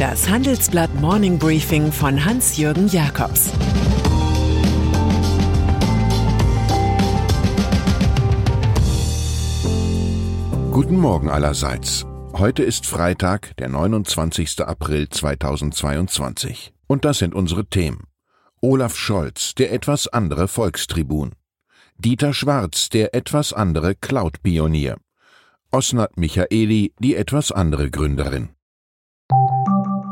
Das Handelsblatt Morning Briefing von Hans-Jürgen Jakobs Guten Morgen allerseits. Heute ist Freitag, der 29. April 2022. Und das sind unsere Themen. Olaf Scholz, der etwas andere Volkstribun. Dieter Schwarz, der etwas andere Cloud-Pionier. Osnat Michaeli, die etwas andere Gründerin.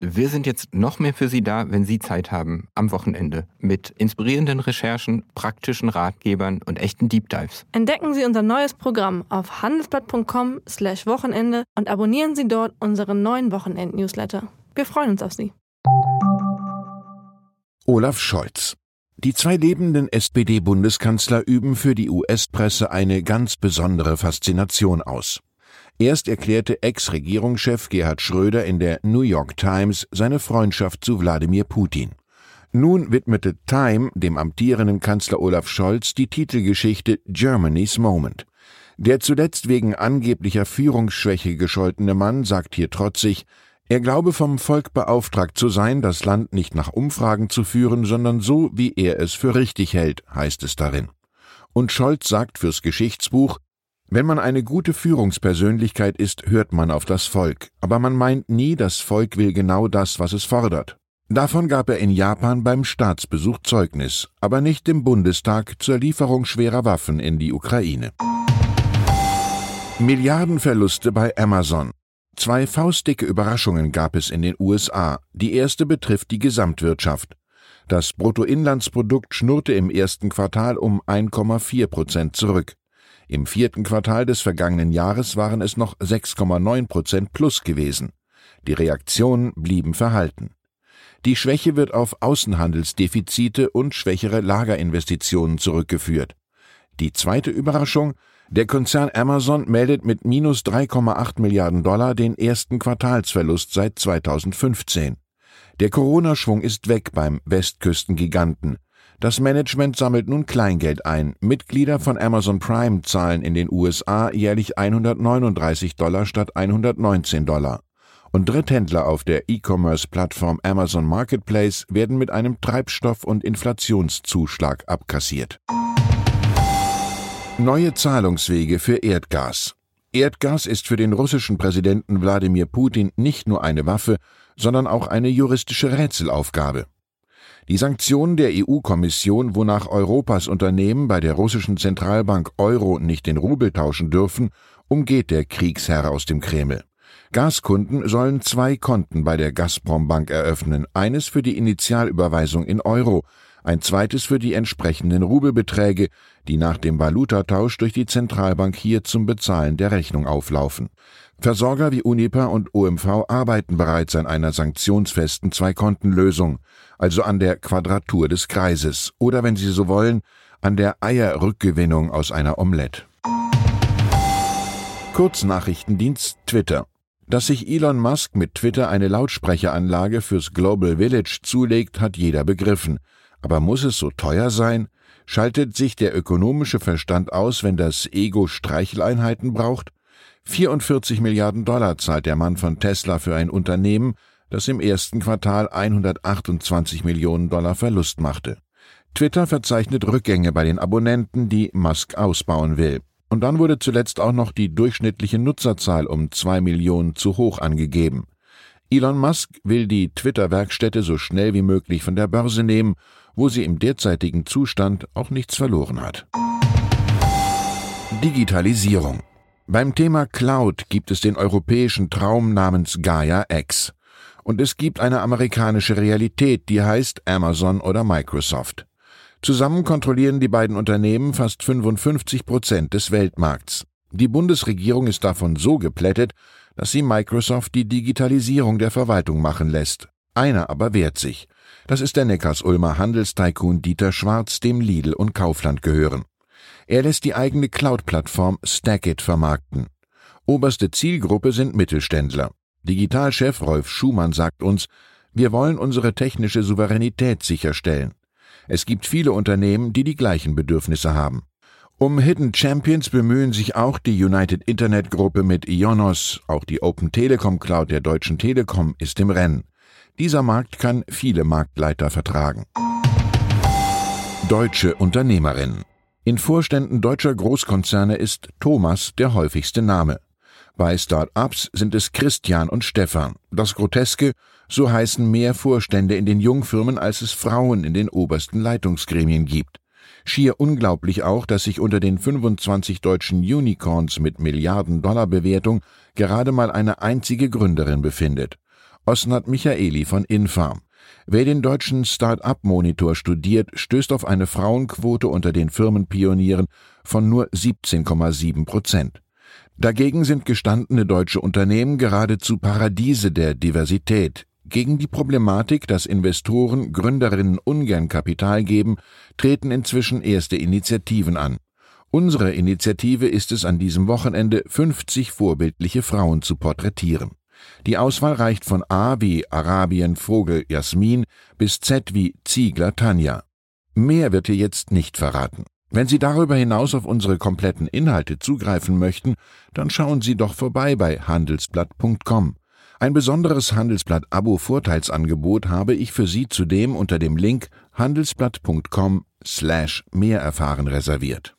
Wir sind jetzt noch mehr für Sie da, wenn Sie Zeit haben, am Wochenende, mit inspirierenden Recherchen, praktischen Ratgebern und echten Deep Dives. Entdecken Sie unser neues Programm auf handelsblatt.com/wochenende und abonnieren Sie dort unseren neuen Wochenend-Newsletter. Wir freuen uns auf Sie. Olaf Scholz. Die zwei lebenden SPD-Bundeskanzler üben für die US-Presse eine ganz besondere Faszination aus. Erst erklärte Ex-Regierungschef Gerhard Schröder in der New York Times seine Freundschaft zu Wladimir Putin. Nun widmete Time dem amtierenden Kanzler Olaf Scholz die Titelgeschichte Germany's Moment. Der zuletzt wegen angeblicher Führungsschwäche gescholtene Mann sagt hier trotzig, er glaube vom Volk beauftragt zu sein, das Land nicht nach Umfragen zu führen, sondern so, wie er es für richtig hält, heißt es darin. Und Scholz sagt fürs Geschichtsbuch, wenn man eine gute Führungspersönlichkeit ist, hört man auf das Volk, aber man meint nie, das Volk will genau das, was es fordert. Davon gab er in Japan beim Staatsbesuch Zeugnis, aber nicht im Bundestag zur Lieferung schwerer Waffen in die Ukraine. Milliardenverluste bei Amazon. Zwei faustdicke Überraschungen gab es in den USA. Die erste betrifft die Gesamtwirtschaft. Das Bruttoinlandsprodukt schnurrte im ersten Quartal um 1,4 Prozent zurück. Im vierten Quartal des vergangenen Jahres waren es noch 6,9 Prozent plus gewesen. Die Reaktionen blieben verhalten. Die Schwäche wird auf Außenhandelsdefizite und schwächere Lagerinvestitionen zurückgeführt. Die zweite Überraschung der Konzern Amazon meldet mit minus 3,8 Milliarden Dollar den ersten Quartalsverlust seit 2015. Der Corona-Schwung ist weg beim Westküstengiganten. Das Management sammelt nun Kleingeld ein. Mitglieder von Amazon Prime zahlen in den USA jährlich 139 Dollar statt 119 Dollar. Und Dritthändler auf der E-Commerce-Plattform Amazon Marketplace werden mit einem Treibstoff- und Inflationszuschlag abkassiert. Neue Zahlungswege für Erdgas. Erdgas ist für den russischen Präsidenten Wladimir Putin nicht nur eine Waffe, sondern auch eine juristische Rätselaufgabe. Die Sanktionen der EU-Kommission, wonach Europas Unternehmen bei der russischen Zentralbank Euro nicht den Rubel tauschen dürfen, umgeht der Kriegsherr aus dem Kreml. Gaskunden sollen zwei Konten bei der Gazprom Bank eröffnen, eines für die Initialüberweisung in Euro, ein zweites für die entsprechenden Rubelbeträge, die nach dem Valutatausch durch die Zentralbank hier zum Bezahlen der Rechnung auflaufen. Versorger wie Unipa und OMV arbeiten bereits an einer sanktionsfesten Zwei-Konten-Lösung, also an der Quadratur des Kreises oder, wenn Sie so wollen, an der Eierrückgewinnung aus einer Omelette. Kurznachrichtendienst Twitter. Dass sich Elon Musk mit Twitter eine Lautsprecheranlage fürs Global Village zulegt, hat jeder begriffen. Aber muss es so teuer sein? Schaltet sich der ökonomische Verstand aus, wenn das Ego Streicheleinheiten braucht? 44 Milliarden Dollar zahlt der Mann von Tesla für ein Unternehmen, das im ersten Quartal 128 Millionen Dollar Verlust machte. Twitter verzeichnet Rückgänge bei den Abonnenten, die Musk ausbauen will. Und dann wurde zuletzt auch noch die durchschnittliche Nutzerzahl um zwei Millionen zu hoch angegeben. Elon Musk will die Twitter-Werkstätte so schnell wie möglich von der Börse nehmen, wo sie im derzeitigen Zustand auch nichts verloren hat. Digitalisierung beim Thema Cloud gibt es den europäischen Traum namens Gaia X. Und es gibt eine amerikanische Realität, die heißt Amazon oder Microsoft. Zusammen kontrollieren die beiden Unternehmen fast 55 Prozent des Weltmarkts. Die Bundesregierung ist davon so geplättet, dass sie Microsoft die Digitalisierung der Verwaltung machen lässt. Einer aber wehrt sich. Das ist der Neckars-Ulmer Handelstycoon Dieter Schwarz, dem Lidl und Kaufland gehören. Er lässt die eigene Cloud-Plattform Stackit vermarkten. Oberste Zielgruppe sind Mittelständler. Digitalchef Rolf Schumann sagt uns, wir wollen unsere technische Souveränität sicherstellen. Es gibt viele Unternehmen, die die gleichen Bedürfnisse haben. Um Hidden Champions bemühen sich auch die United Internet Gruppe mit Ionos, auch die Open Telekom Cloud der Deutschen Telekom ist im Rennen. Dieser Markt kann viele Marktleiter vertragen. Deutsche Unternehmerinnen. In Vorständen deutscher Großkonzerne ist Thomas der häufigste Name. Bei Start-ups sind es Christian und Stefan. Das Groteske, so heißen mehr Vorstände in den Jungfirmen, als es Frauen in den obersten Leitungsgremien gibt. Schier unglaublich auch, dass sich unter den 25 deutschen Unicorns mit Milliarden Dollar Bewertung gerade mal eine einzige Gründerin befindet. Osnat Michaeli von Infarm. Wer den deutschen Start-up-Monitor studiert, stößt auf eine Frauenquote unter den Firmenpionieren von nur 17,7 Prozent. Dagegen sind gestandene deutsche Unternehmen geradezu Paradiese der Diversität. Gegen die Problematik, dass Investoren Gründerinnen ungern Kapital geben, treten inzwischen erste Initiativen an. Unsere Initiative ist es an diesem Wochenende, 50 vorbildliche Frauen zu porträtieren. Die Auswahl reicht von A wie Arabien Vogel Jasmin bis Z wie Ziegler Tanja. Mehr wird hier jetzt nicht verraten. Wenn Sie darüber hinaus auf unsere kompletten Inhalte zugreifen möchten, dann schauen Sie doch vorbei bei handelsblatt.com. Ein besonderes Handelsblatt-Abo-Vorteilsangebot habe ich für Sie zudem unter dem Link handelsblatt.com slash mehr erfahren reserviert.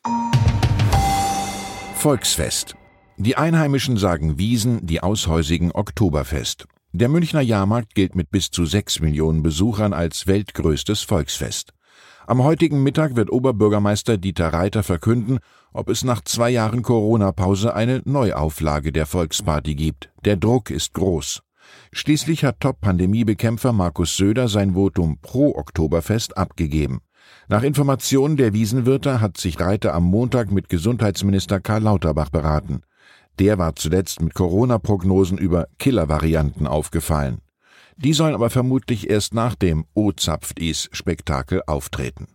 Volksfest. Die Einheimischen sagen Wiesen, die Aushäusigen Oktoberfest. Der Münchner Jahrmarkt gilt mit bis zu sechs Millionen Besuchern als weltgrößtes Volksfest. Am heutigen Mittag wird Oberbürgermeister Dieter Reiter verkünden, ob es nach zwei Jahren Corona-Pause eine Neuauflage der Volksparty gibt. Der Druck ist groß. Schließlich hat Top-Pandemiebekämpfer Markus Söder sein Votum pro Oktoberfest abgegeben. Nach Informationen der Wiesenwirte hat sich Reiter am Montag mit Gesundheitsminister Karl Lauterbach beraten. Der war zuletzt mit Corona-Prognosen über Killer-Varianten aufgefallen. Die sollen aber vermutlich erst nach dem O zapft is Spektakel auftreten.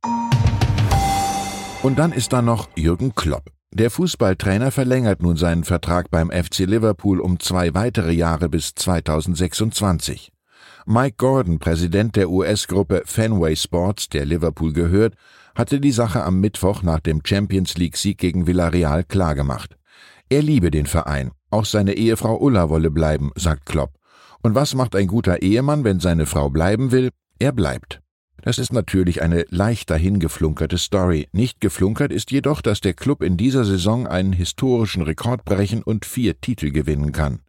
Und dann ist da noch Jürgen Klopp. Der Fußballtrainer verlängert nun seinen Vertrag beim FC Liverpool um zwei weitere Jahre bis 2026. Mike Gordon, Präsident der US-Gruppe Fenway Sports, der Liverpool gehört, hatte die Sache am Mittwoch nach dem Champions League-Sieg gegen Villarreal klargemacht. Er liebe den Verein, auch seine Ehefrau Ulla wolle bleiben, sagt Klopp. Und was macht ein guter Ehemann, wenn seine Frau bleiben will? Er bleibt. Das ist natürlich eine leicht dahingeflunkerte Story. Nicht geflunkert ist jedoch, dass der Club in dieser Saison einen historischen Rekord brechen und vier Titel gewinnen kann.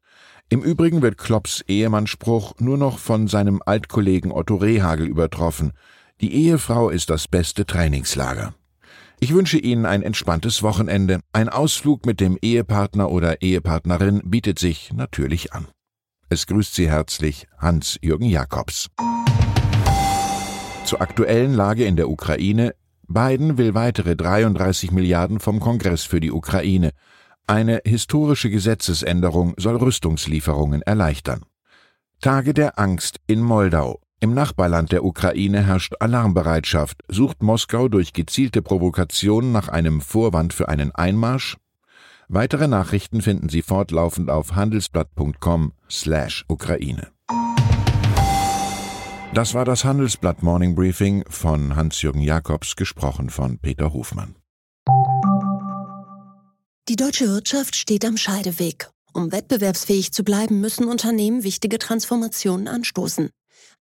Im Übrigen wird Klopps Ehemannspruch nur noch von seinem Altkollegen Otto Rehagel übertroffen. Die Ehefrau ist das beste Trainingslager. Ich wünsche Ihnen ein entspanntes Wochenende. Ein Ausflug mit dem Ehepartner oder Ehepartnerin bietet sich natürlich an. Es grüßt Sie herzlich Hans-Jürgen Jakobs. Zur aktuellen Lage in der Ukraine. Biden will weitere 33 Milliarden vom Kongress für die Ukraine. Eine historische Gesetzesänderung soll Rüstungslieferungen erleichtern. Tage der Angst in Moldau. Im Nachbarland der Ukraine herrscht Alarmbereitschaft. Sucht Moskau durch gezielte Provokationen nach einem Vorwand für einen Einmarsch? Weitere Nachrichten finden Sie fortlaufend auf handelsblatt.com/Ukraine. Das war das Handelsblatt Morning Briefing von Hans-Jürgen Jakobs, gesprochen von Peter Hofmann. Die deutsche Wirtschaft steht am Scheideweg. Um wettbewerbsfähig zu bleiben, müssen Unternehmen wichtige Transformationen anstoßen.